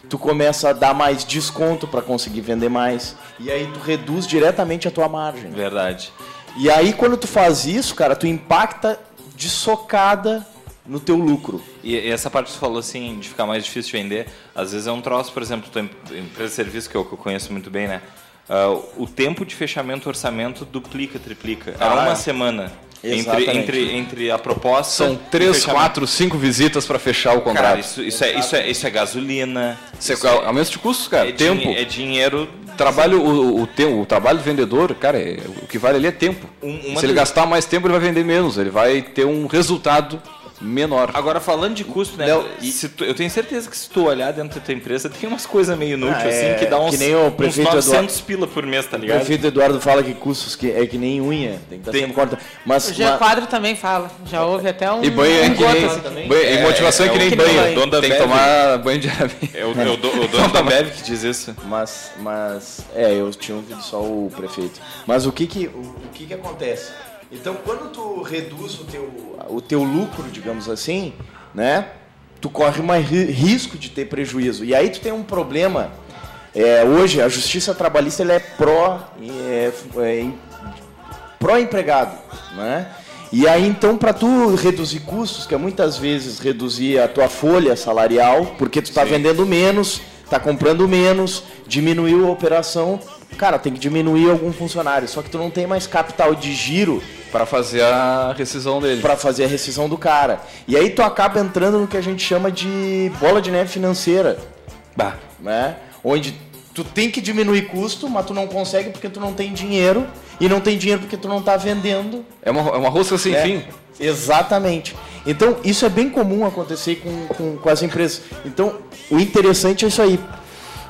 tu começa a dar mais desconto para conseguir vender mais, e aí tu reduz diretamente a tua margem. Verdade. E aí quando tu faz isso, cara, tu impacta de socada no teu lucro. E, e essa parte que você falou assim, de ficar mais difícil de vender, às vezes é um troço, por exemplo, tua em- empresa de serviço que eu, que eu conheço muito bem, né? Ah, o tempo de fechamento do orçamento duplica, triplica. Era Ah, uma é. semana entre, Exatamente. entre, entre a proposta. São três, quatro, cinco visitas para fechar o Cara, contrato. isso, isso, é, isso, é, isso é gasolina. Isso é é- aumento de custos, cara. é tempo. dinhe- é dinheiro. Trabalho, o, o, te- o trabalho do vendedor, cara, é- o que vale ali é tempo. Um- uma Se ele gastar mais tempo, ele vai vender menos. Ele vai ter um resultado menor. Agora, falando de custo, né? Léo, se tu- eu tenho certeza que se tu olhar dentro da tua empresa, tem umas coisas meio inúteis, Ah, assim, é, que dá uns, que nem o uns prefeito 900 pila por mês, tá O ligado? prefeito Eduardo fala que custos que é que nem unha, tem que estar Tem- sempre corta. Mas, O Quadro também fala. Já houve até um. E banho é que nem, banho- e motivação é, que nem o banho. dono da Tem que tomar banho diariamente. É o, é o, do- o dono da Bev que diz isso. Mas, mas, é, eu tinha ouvido só o prefeito. Mas o que que, o, o que que acontece? Então, quando tu reduz o teu, o teu lucro, digamos assim, né? Tu corre mais ri- risco de ter prejuízo. E aí tu tem um problema. É, hoje, a justiça trabalhista ela é pró, é, é, pró-empregado, né? E aí então para tu reduzir custos, que é muitas vezes reduzir a tua folha salarial, porque tu tá vendendo menos, tá comprando menos, diminuiu a operação, cara, tem que diminuir algum funcionário, só que tu não tem mais capital de giro Para fazer a rescisão dele. para fazer a rescisão do cara. E aí tu acaba entrando no que a gente chama de bola de neve financeira, Bah. né? Onde tu tem que diminuir custo, mas tu não consegue porque tu não tem dinheiro, e não tem dinheiro porque tu não tá vendendo É uma, é uma rosca sem É, fim. Exatamente. Então, isso é bem comum acontecer com, com, com as empresas. Então, o interessante é isso aí.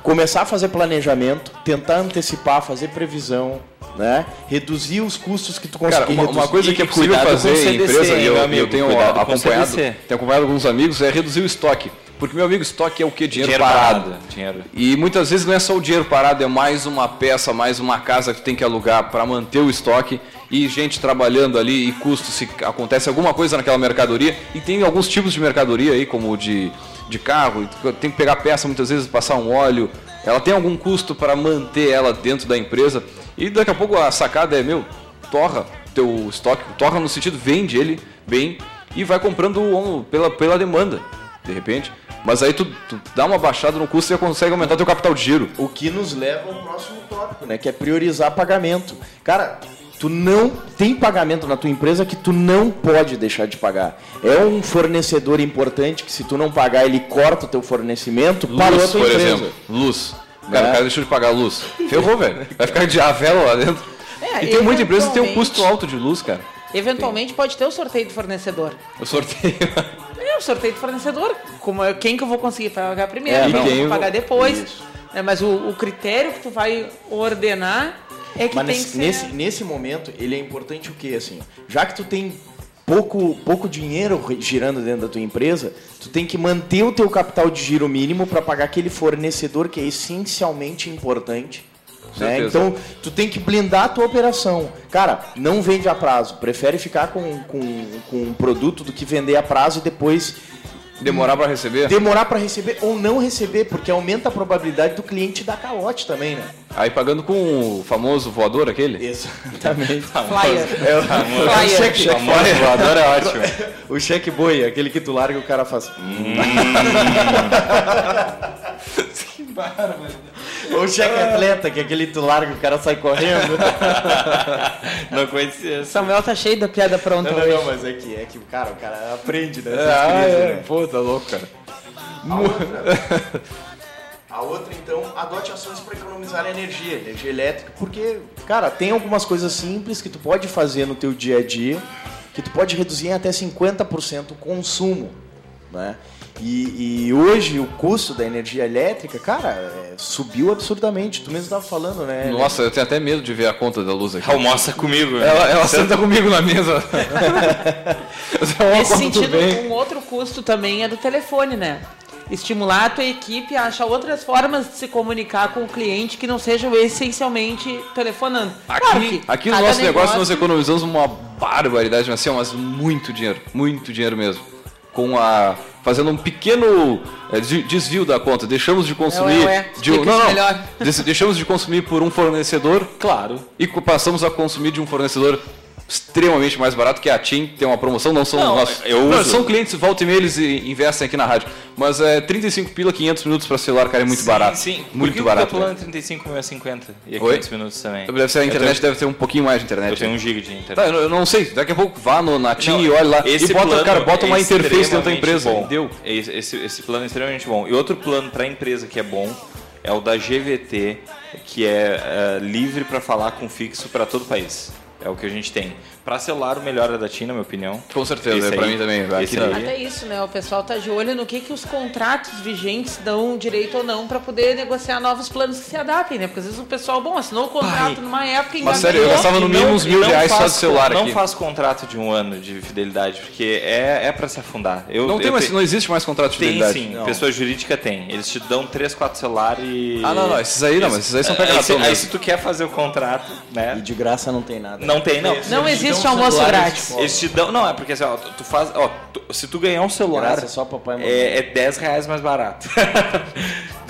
Começar a fazer planejamento, tentar antecipar, fazer previsão, né? Reduzir os custos que tu conseguir Cara, uma, uma coisa que é possível fazer o em CDC, empresa, e eu, e eu amigo? tenho acompanhado, CDC. tenho acompanhado alguns amigos, é reduzir o estoque. Porque, meu amigo, estoque é o que? Dinheiro, Dinheiro parado. parado, dinheiro. E muitas vezes não é só o dinheiro parado, é mais uma peça, mais uma casa que tem que alugar para manter o estoque e gente trabalhando ali e custo se acontece alguma coisa naquela mercadoria. E tem alguns tipos de mercadoria aí, como o de, de carro, tem que pegar peça muitas vezes, passar um óleo. Ela tem algum custo para manter ela dentro da empresa. E daqui a pouco a sacada é, meu, torra teu estoque, torra no sentido, vende ele bem e vai comprando pela, pela demanda, de repente. Mas aí tu, tu dá uma baixada no custo e consegue aumentar teu capital de giro. O que nos leva ao próximo tópico, né? Que é priorizar pagamento. Cara, tu não tem pagamento na tua empresa que tu não pode deixar de pagar. É um fornecedor importante que se tu não pagar, ele corta o teu fornecimento, parou a tua por empresa. exemplo. Luz. Cara, Né? o cara deixou de pagar a luz. Ferrou, velho. Vai ficar de a vela lá dentro. É, e tem muita empresa que tem um eventualmente- custo alto de luz, cara. Eventualmente pode ter o sorteio do fornecedor. Eu sorteio. É, o sorteio do fornecedor. Como é, quem que eu vou conseguir pagar primeiro, É, quem eu vou pagar depois. Isso. É, mas o, o critério que tu vai ordenar é que Mas tem nesse, que ser... nesse, nesse momento, ele é importante o quê? Assim, já que tu tem pouco, pouco dinheiro girando dentro da tua empresa, tu tem que manter o teu capital de giro mínimo para pagar aquele fornecedor que é essencialmente importante. Né? Então, tu tem que blindar a tua operação. Cara, não vende a prazo. Prefere ficar com, com, com um produto do que vender a prazo e depois Demorar pra receber? demorar para receber ou não receber, porque aumenta a probabilidade do cliente dar calote também, né? Aí pagando com o famoso voador aquele? Exatamente. Flyer. É o, Famoso- é o cheque, famoso voador é ótimo. o cheque boi, aquele que tu larga e o cara faz. Hum. Ou o cheque atleta, que é aquele que tu larga e o cara sai correndo. Não conhecia. Samuel tá cheio da piada pronta Não, não, hoje. não, mas é que, é que cara, o cara aprende, né? Ah, crises, é. né? Pô, tá louco, cara. A outra, a outra, então, adote ações para economizar energia, energia elétrica, porque, cara, tem algumas coisas simples que tu pode fazer no teu dia a dia, que tu pode reduzir em até 50% o consumo, né? E, e hoje o custo da energia elétrica, cara, é, subiu absurdamente. Tu mesmo estava falando, né? Nossa, eu tenho até medo de ver a conta da luz aqui. Almoça comigo. né? Ela, ela senta comigo na mesa. É Nesse sentido, um outro custo também é do telefone, né? Estimular a tua equipe a achar outras formas de se comunicar com o cliente que não sejam essencialmente telefonando. Claro Aqui, que aqui no nosso negócio nós economizamos uma barbaridade, mas, assim, mas muito dinheiro, muito dinheiro mesmo. Com a. fazendo um pequeno é, de- desvio da conta. Deixamos de consumir. ué, ué. de não, não. Deixamos de consumir por um fornecedor Claro. e passamos a consumir de um fornecedor extremamente mais barato que a TIM, tem uma promoção, não são Não, nossos. eu não, uso. são clientes, volta e meia eles e- investem aqui na rádio. Mas é 35 pila, 500 minutos para celular, cara, é muito sim, barato. Sim, muito Por que barato. O teu plano velho. é 35 mil é 50 e é Oi? 500 minutos também. Deve ser a Eu internet, tenho- deve ter um pouquinho mais de internet. Eu tenho um giga de internet. Tá, eu eu não sei, daqui a pouco vá no, na TIM e olha lá esse e bota, cara, bota uma é interface dentro da empresa. Bom. Deu. Esse, esse, esse plano é extremamente bom. E outro plano para a empresa que é bom é o da GVT, que é eh, livre para falar com fixo para todo o país. É o que a gente tem. Para celular, o melhor é da TIM, na minha opinião. Com certeza, Esse é pra aí- mim também. Aí. Até isso, né? O pessoal tá de olho no que, que os contratos vigentes dão direito ou não para poder negociar novos planos que se adaptem, né? Porque às vezes o pessoal, bom, assinou o contrato Pai. numa época e Mas sério, eu gastava no mínimo uns mil reais só faz de celular Não aqui. faz contrato de um ano de fidelidade, porque é, é para se afundar. Eu, Não, tem eu mais, te- não existe mais contrato de Tem fidelidade. sim, Não. pessoa jurídica tem. Eles te dão 3, 4 celulares e. Ah, não, não, esses aí não, mas esses aí são pega aí, aí se tu quer fazer o contrato, né? E de graça não tem nada. Não tem, não. Não Eles te existe dão almoço grátis. Eles te dão. Não, é porque assim, ó, tu tu faz. Ó, tu- se tu ganhar um celular. Graça é só papai e mamãe. É, é 10 reais mais barato.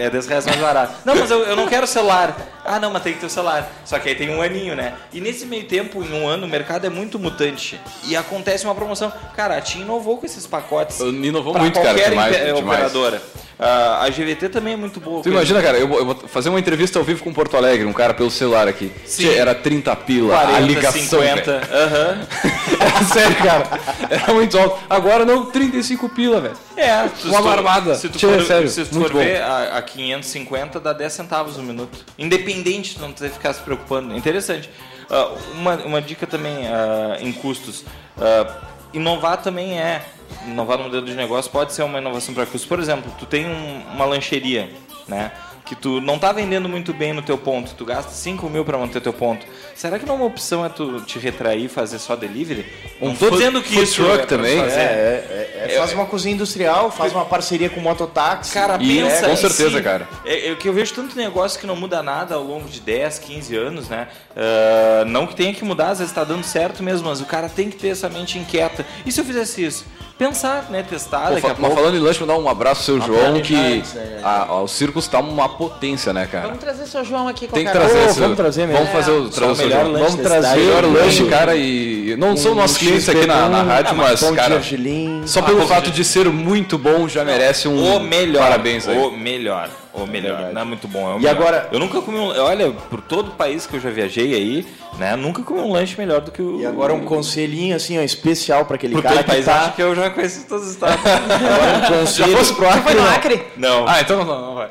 É 10 reais mais barato. Não, mas eu, eu não quero celular. Ah, não, mas tem que ter o celular. Só que aí tem um aninho, né? E nesse meio tempo, em um ano, o mercado é muito mutante. E acontece uma promoção. Cara, a TIM inovou com esses pacotes. Inovou muito, cara, qualquer demais, operadora. Ah, a GVT também é muito boa. Tu imagina, cara, eu vou, eu vou fazer uma entrevista ao vivo com Porto Alegre, um cara pelo celular aqui. Sim. Era 30 pila, 40, a ligação, 50. velho. Aham. É sério, cara. Era muito alto. Agora não, 35 pila, velho. É, Uma se tu- barbada. Se tu Tchê, for, sério, se tu for bom. ver, a, a 550 dá 10 centavos no minuto. Independente de não ter ficar se preocupando. Interessante. Ah, uma, uma dica também ah, em custos. Ah, inovar também é. Inovar no modelo de negócio pode ser uma inovação para custos. Por exemplo, tu tem um- uma lancheria. né? Que tu não tá vendendo muito bem no teu ponto, tu gasta 5 mil para manter teu ponto. Será que não é uma opção é tu te retrair e fazer só delivery? Um não tô food- dizendo que isso truck é também. É, é, é, faz uma cozinha industrial, faz uma parceria com mototáxi. Cara, E, pensa com certeza, si. cara. É, é que eu vejo tanto negócio que não muda nada ao longo de 10, 15 anos, né? Ah, não que tenha que mudar, às vezes tá dando certo mesmo, mas o cara tem que ter essa mente inquieta. E se eu fizesse isso? Pensar, né? Testar, Pô, fa- a mas pouco. falando em lanche, mandar um abraço ao seu João, planejar que né? a, a- o Circus tá uma potência, né, cara? Vamos trazer seu João aqui Tem que trazer esse- vamos trazer mesmo. Vamos fazer o, É. trazer o seu melhor João. lanche Vamos trazer melhor Um- lanche, cara, e não são um nossos clientes aqui na, na rádio, ah, mas, de cara, só pelo fato de ser muito bom já merece um O melhor. parabéns aí. O melhor. O melhor. Não é muito bom. É o E melhor. agora- Eu nunca comi um. Olha, por todo o país que eu já viajei aí, né? Nunca comi um lanche melhor do que o. E agora um conselhinho assim, ó, especial para aquele Por cara que país, tá... acho que eu já conheci todos os estados. Agora um conselho... fosse pro Acre, Foi no não. Acre? não. Ah, então não, não vai.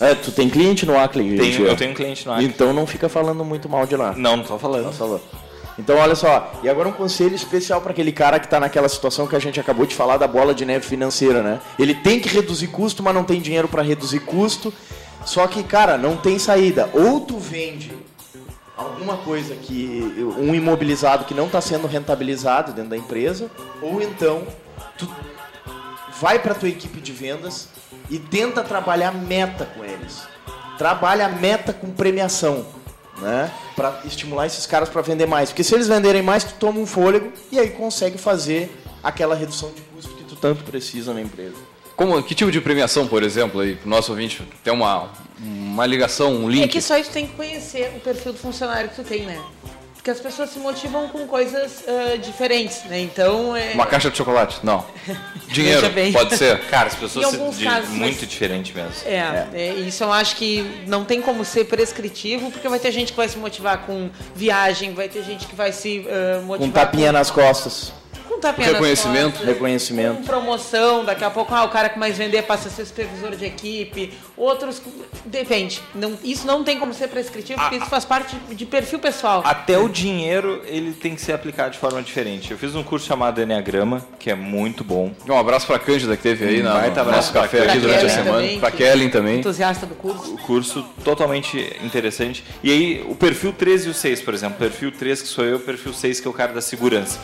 É, tu tem cliente no Acre, Tenho- eu tenho um cliente no Acre. Então não fica falando muito mal de lá. Não, não tô falando. Falou. Então, olha só, e agora um conselho especial para aquele cara que está naquela situação que a gente acabou de falar da bola de neve financeira, né? Ele tem que reduzir custo, mas não tem dinheiro para reduzir custo. Só que, cara, não tem saída. Ou tu vende alguma coisa que um imobilizado que não está sendo rentabilizado dentro da empresa, ou então tu vai para tua equipe de vendas e tenta trabalhar meta com eles. Trabalha meta com premiação, né? Para estimular esses caras para vender mais, porque se eles venderem mais, tu toma um fôlego e aí consegue fazer aquela redução de custo que tu tanto precisa na empresa. Como, que tipo de premiação, por exemplo, aí, pro nosso ouvinte? Tem uma, uma ligação, um link? É que só tu tem que conhecer o perfil do funcionário que tu tem, né? Porque as pessoas se motivam com coisas ah, diferentes, né? Então, é... Uma caixa de chocolate? Não. Dinheiro, pode ser. Cara, as pessoas se- casos, muito mas- diferente mesmo. É, é, isso eu acho que não tem como ser prescritivo, porque vai ter gente que vai se motivar com viagem, vai ter gente que vai se Com motivar tapinha nas costas, com tapinha nas Reconhecimento. costas, reconhecimento. com promoção, daqui a pouco ah, o cara que mais vender passa a ser supervisor de equipe, outros depende. Não, isso não tem como ser prescritivo, porque isso faz parte de perfil pessoal. Até o dinheiro ele tem que ser aplicado de forma diferente. Eu fiz um curso chamado Enneagrama, que é muito bom. Um abraço pra Cândida que teve aí na, baita no abraço nosso pra café aqui durante a semana. também, pra que- Kellen também. Entusiasta do curso. O curso totalmente interessante. E aí, o perfil 3 e o 6, por exemplo. Perfil 3, que sou eu, perfil 6, que é o cara da segurança.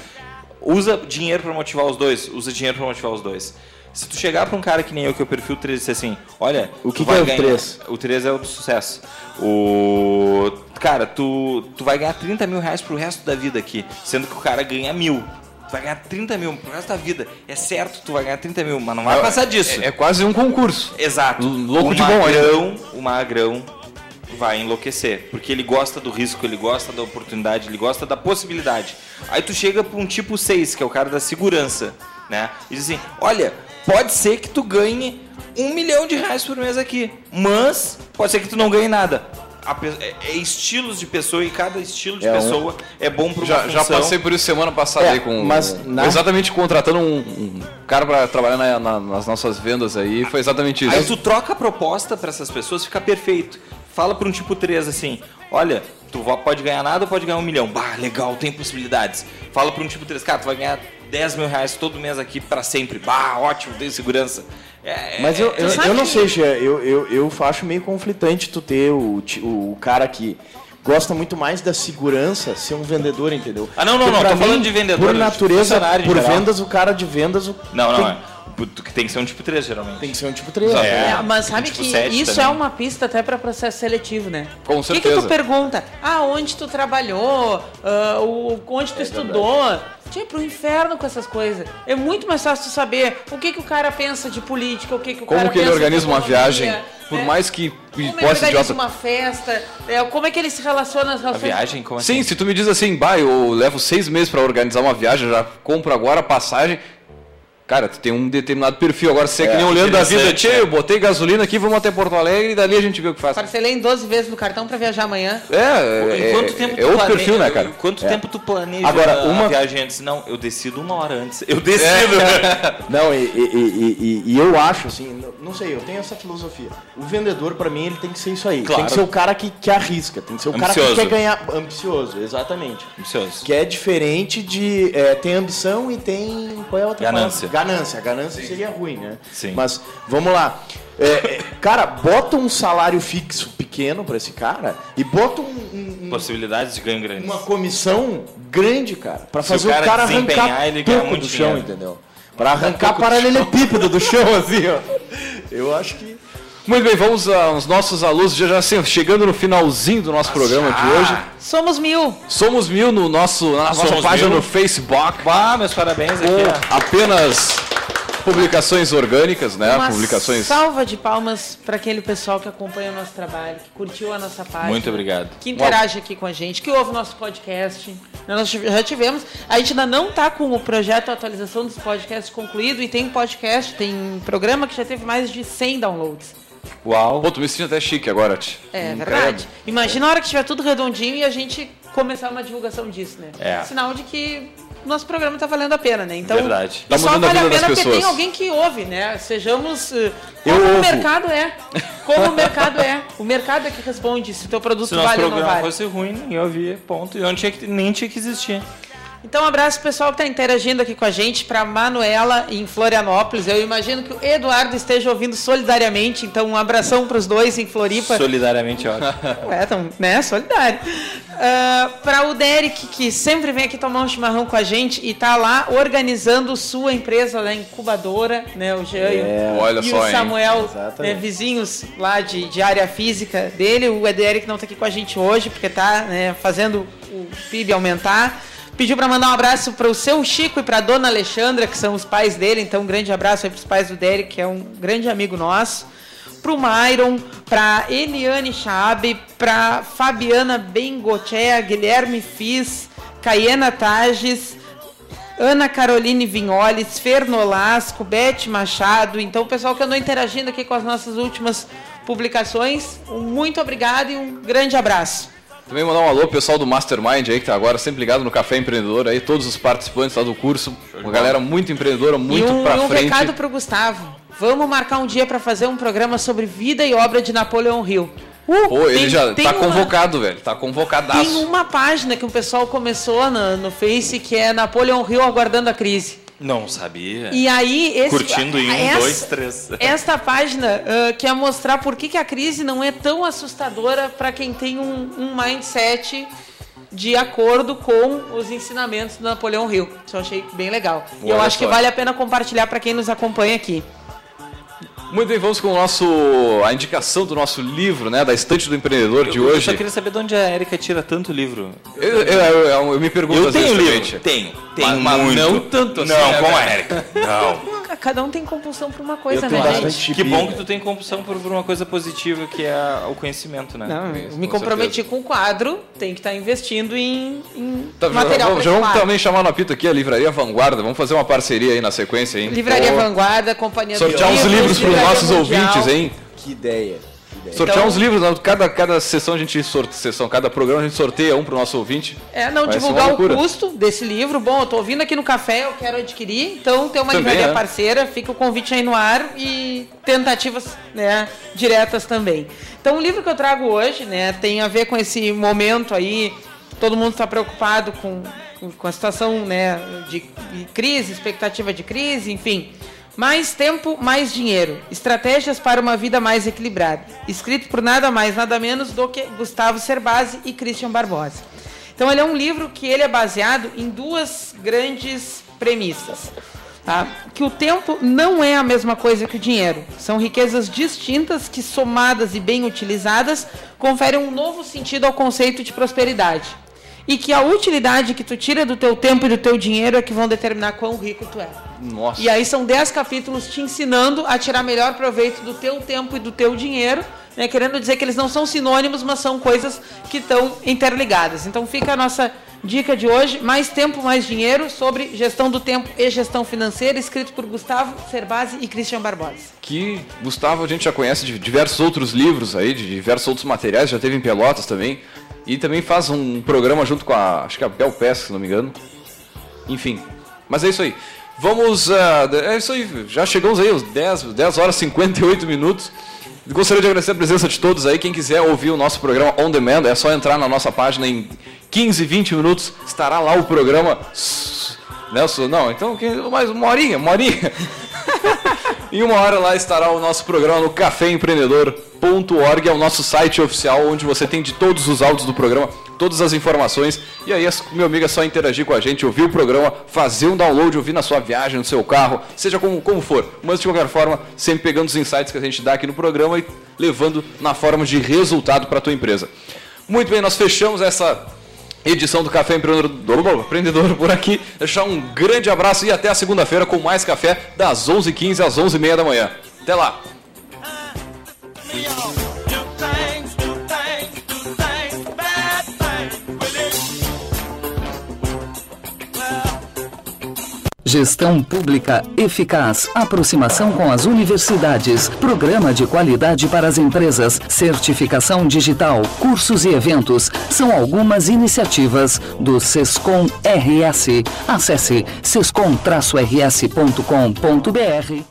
Usa dinheiro para motivar os dois. Usa dinheiro para motivar os dois. Se tu chegar para um cara que nem eu, que é o perfil 3, e disser assim, olha... O que que é o ganhar- 3? O 3 é o do sucesso. O... Cara, tu, tu vai ganhar 30 mil reais pro resto da vida aqui, sendo que o cara ganha mil. Tu vai ganhar 30 mil pro resto da vida. É certo, tu vai ganhar 30 mil, mas não vai passar disso. É, é quase um concurso. Exato. Louco o de bom, hein? magrão, o magrão vai enlouquecer, porque ele gosta do risco, ele gosta da oportunidade, ele gosta da possibilidade. Aí tu chega para um tipo 6, que é o cara da segurança, né? E diz assim: "Olha, pode ser que tu ganhe um milhão de reais por mês aqui, mas pode ser que tu não ganhe nada." Pe- é, é estilos de pessoa e cada estilo de É um- pessoa é bom para uma Já, já passei por isso semana passada É, aí com. mas na- Exatamente contratando um, um cara pra trabalhar na- na- nas nossas vendas aí. Foi exatamente isso. Aí tu troca a proposta para essas pessoas, fica perfeito. Fala para um tipo 3 assim: olha, tu pode ganhar nada ou pode ganhar um milhão. Bah, legal, tem possibilidades. Fala para um tipo 3, cara, tu vai ganhar 10 mil reais todo mês aqui para sempre. Bah, ótimo, tem segurança. É, Mas eu, eu, eu não sei, Gia, eu, eu, eu acho meio conflitante tu ter o, o cara que gosta muito mais da segurança ser um vendedor, entendeu? Ah, não, não, Porque não, tô falando de vendedor, Por natureza, por geral. vendas, o cara de vendas o- Não, não, tem, é. Tu- Tem que ser um tipo 3, geralmente. tem que ser um tipo 3. É. É, mas sabe tipo que isso também. é uma pista até para processo seletivo, né? Com O que, que certeza. tu pergunta? Ah, onde tu trabalhou? O, onde tu É estudou? Tinha pro inferno com essas coisas. É muito mais fácil tu saber o que, que o cara pensa de política, o que, que o Como cara que ele pensa de organiza uma viagem, por né? mais que Como ele possa organiza idiota. uma festa, é, como é que ele se relaciona nas A relações... viagem, como assim? Sim, se tu me diz assim, bah, eu levo seis meses pra organizar uma viagem, já compro agora a passagem. Cara, tu tem um determinado perfil. Agora, se é, que nem olhando a vida, tchê, né? eu botei gasolina aqui, vamos até Porto Alegre e dali a gente vê o que faz. Parcelei em 12 vezes no cartão para viajar amanhã. É, é, quanto tempo é outro planeja- perfil, né, cara? Quanto tempo tu planeja Agora, uma- a viagem antes? Não, eu decido uma hora antes. Eu decido. Não, e, e- e- e- e eu acho, assim, não sei, eu tenho essa filosofia. O vendedor, pra mim, ele tem que ser isso aí. Claro. Tem que ser o cara que, que arrisca, tem que ser o cara Ambicioso. que quer ganhar. Ambicioso, exatamente. Ambicioso. Que é diferente de. é, tem ambição e tem. Qual é a outra Ganância. palavra? Ganância. A ganância seria ruim, né? Sim. Mas vamos lá. É, é, cara, bota um salário fixo pequeno pra esse cara e bota um- um- Possibilidades de ganho grande. uma comissão grande, cara, Pra Se fazer o o cara cara, desempenhar, arrancar ele ganha muito do chão, dinheiro. entendeu? Pra arrancar paralelepípedo do chão, assim, ó. Eu acho que Muito bem, vamos aos nossos alunos, já, já assim, chegando no finalzinho do nosso programa de hoje. Somos mil. Somos mil no nosso, na nossa Somos página mil. no Facebook. Ah, meus parabéns aqui. Com ó. apenas publicações orgânicas, né? Uma Publicações. salva de palmas para aquele pessoal que acompanha o nosso trabalho, que curtiu a nossa página. Muito obrigado. Que interage aqui com a gente, que ouve o nosso podcast. Nós já tivemos. A gente ainda não está com o projeto de atualização dos podcasts concluído e tem podcast, tem programa que já teve mais de 100 downloads. Uau. Pô, tu me sentindo até chique agora, Ti. É Hum, verdade. Imagina a hora que estiver tudo redondinho e a gente começar uma divulgação disso, né? É. Sinal de que nosso programa tá valendo a pena, né? Então, Verdade. Tá só a vale a, das pena porque tem alguém que ouve, né? Sejamos Eu como o ouvo. mercado é. Como o mercado é. O mercado é que responde se o teu produto Se o nosso vale ou não programa vale. fosse ruim, ninguém ouvia, ponto. E eu não tinha que, nem tinha que existir. Então, um abraço pessoal que está interagindo aqui com a gente, para Manuela em Florianópolis. Eu imagino que o Eduardo esteja ouvindo solidariamente, então um abração para os dois em Floripa. Solidariamente, ótimo. É, tão, né? Solidário. para o Derek, que sempre vem aqui tomar um chimarrão com a gente e tá lá organizando sua empresa lá, incubadora, né? O Jean É, olha e só, o? Samuel, né, vizinhos lá de, de área física dele. O Derek não tá aqui com a gente hoje, porque tá né, fazendo o PIB aumentar. Pediu para mandar um abraço para o seu Chico e para dona Alexandra, que são os pais dele. Então, um grande abraço aí para os pais do Derek, que é um grande amigo nosso pro Myron, pra Eliane Chabe, pra Fabiana Bengochea, Guilherme Fis, Caiena Tages, Ana Caroline Vinholes, Fer Nolasco, Beth Machado. Então, o pessoal que andou interagindo aqui com as nossas últimas publicações, um muito obrigado e um grande abraço. Também mandar um alô pro pessoal do Mastermind aí, que tá agora sempre ligado no Café Empreendedor aí, todos os participantes lá do curso. Uma galera muito empreendedora, muito e um, pra e um frente. recado pro Gustavo. Vamos marcar um dia para fazer um programa sobre vida e obra de Napoleão Hill. Uh, Pô, ele tem- já tem tá uma- convocado, velho. Tá convocadaço. Tem uma página que o pessoal começou no, no Face que é Napoleão Hill aguardando a crise. Não sabia. E aí, esse, Curtindo em um, essa- dois, três. Esta página ah, quer mostrar por que, que a crise não é tão assustadora para quem tem um, um mindset de acordo com os ensinamentos do Napoleão Hill. Isso eu achei bem legal. E eu acho que vale a pena compartilhar para quem nos acompanha aqui. Muito bem, vamos com o nosso, a indicação do nosso livro, né, da Estante do Empreendedor de Eu hoje. só queria saber de onde a Erika tira tanto livro. Eu, eu- eu- eu me pergunto Eu tenho vezes livro. Tenho. Mas- Tenho mas muito. não tanto assim, Não, né, como a? Erika. Não. Cada um tem compulsão por uma coisa, Eu tenho né, gente? Que bom que tu tem compulsão por, por uma coisa positiva, que é o conhecimento, né? Não, eu Isso, me com comprometi com o quadro, tem que estar investindo em, em Tá, material já, já vamos quadro. também chamar no apito aqui a Livraria Vanguarda. Vamos fazer uma parceria aí na sequência, hein? Livraria Pô, Vanguarda, Companhia do Sortear uns livros para os nossos Mundial. ouvintes, hein? Que ideia. Ideia. Sortear Então- uns livros, cada, cada sessão a gente sorte, sessão, cada programa a gente sorteia um pro nosso ouvinte. É, não ser divulgar o custo desse livro. Bom, eu tô ouvindo aqui no café, eu quero adquirir. Então tem uma Também, livraria é. parceira, fica o convite aí no ar e tentativas né, diretas também. Então o livro que eu trago hoje né, tem a ver com esse momento aí, todo mundo está preocupado com, com- a situação né, de crise, expectativa de crise, enfim. Mais tempo, mais dinheiro. Estratégias para uma vida mais equilibrada. Escrito por nada mais, nada menos do que Gustavo Cerbasi e Christian Barbosa. Então ele é um livro que ele é baseado em duas grandes premissas. Tá? Que o tempo não é a mesma coisa que o dinheiro. São riquezas distintas que, somadas e bem utilizadas, conferem um novo sentido ao conceito de prosperidade. E que a utilidade que tu tira do teu tempo e do teu dinheiro é que vão determinar quão rico tu é. Nossa. E aí são 10 capítulos te ensinando a tirar melhor proveito do teu tempo e do teu dinheiro, né? querendo dizer que eles não são sinônimos, mas são coisas que estão interligadas. Então fica a nossa dica de hoje, mais tempo, mais dinheiro, sobre gestão do tempo e gestão financeira, escrito por Gustavo Cerbasi e Christian Barbosa. Que Gustavo a gente já conhece de diversos outros livros aí, de diversos outros materiais, já teve em Pelotas também. E também faz um programa junto com a, acho que é a Bel Pesca, se não me engano. Enfim, mas é isso aí. Vamos, ah, é isso aí, já chegamos aí aos 10, 10 horas e 58 minutos. Gostaria de agradecer a presença de todos aí. Quem quiser ouvir o nosso programa on demand, é só entrar na nossa página em 15, 20 minutos. Estará lá o programa Nelson, não, então mais uma horinha, uma horinha. em uma hora lá estará o nosso programa no caféempreendedor.org, é o nosso site oficial onde você tem de todos os áudios do programa, todas as informações. E aí, meu amigo, é só interagir com a gente, ouvir o programa, fazer um download, ouvir na sua viagem, no seu carro, seja como, como for. Mas de qualquer forma, sempre pegando os insights que a gente dá aqui no programa e levando na forma de resultado para a tua empresa. Muito bem, nós fechamos essa edição do Café Empreendedor, Empreendedor por aqui. Deixar um grande abraço e até a segunda-feira com mais café das 11h15 às 11h30 da manhã. Até lá! Gestão Pública Eficaz. Aproximação com as universidades. Programa de qualidade para as empresas. Certificação digital. Cursos e eventos. São algumas iniciativas do Sescom RS. Acesse sescom-rs.com.br